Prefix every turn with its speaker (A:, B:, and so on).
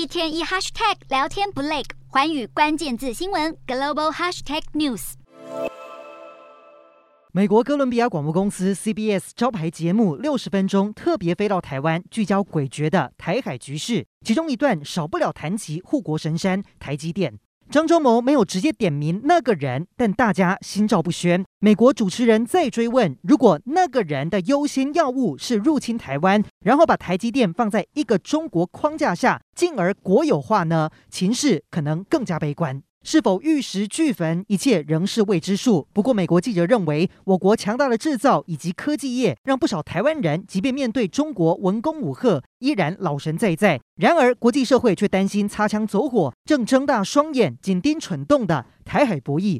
A: 一天一 hashtag 聊天不累，环宇关键字新闻 global hashtag news。
B: 美国哥伦比亚广播公司 CBS 招牌节目六十分钟特别飞到台湾，聚焦诡谲的台海局势，其中一段少不了谈及护国神山台积电。张忠谋没有直接点名那个人，但大家心照不宣。美国主持人再追问：如果那个人的优先要务是入侵台湾，然后把台积电放在一个中国框架下，进而国有化呢？情势可能更加悲观。是否玉石俱焚，一切仍是未知数。不过，美国记者认为，我国强大的制造以及科技业，让不少台湾人即便面对中国文攻武赫，依然老神在在。然而，国际社会却担心擦枪走火，正睁大双眼紧盯蠢动的台海博弈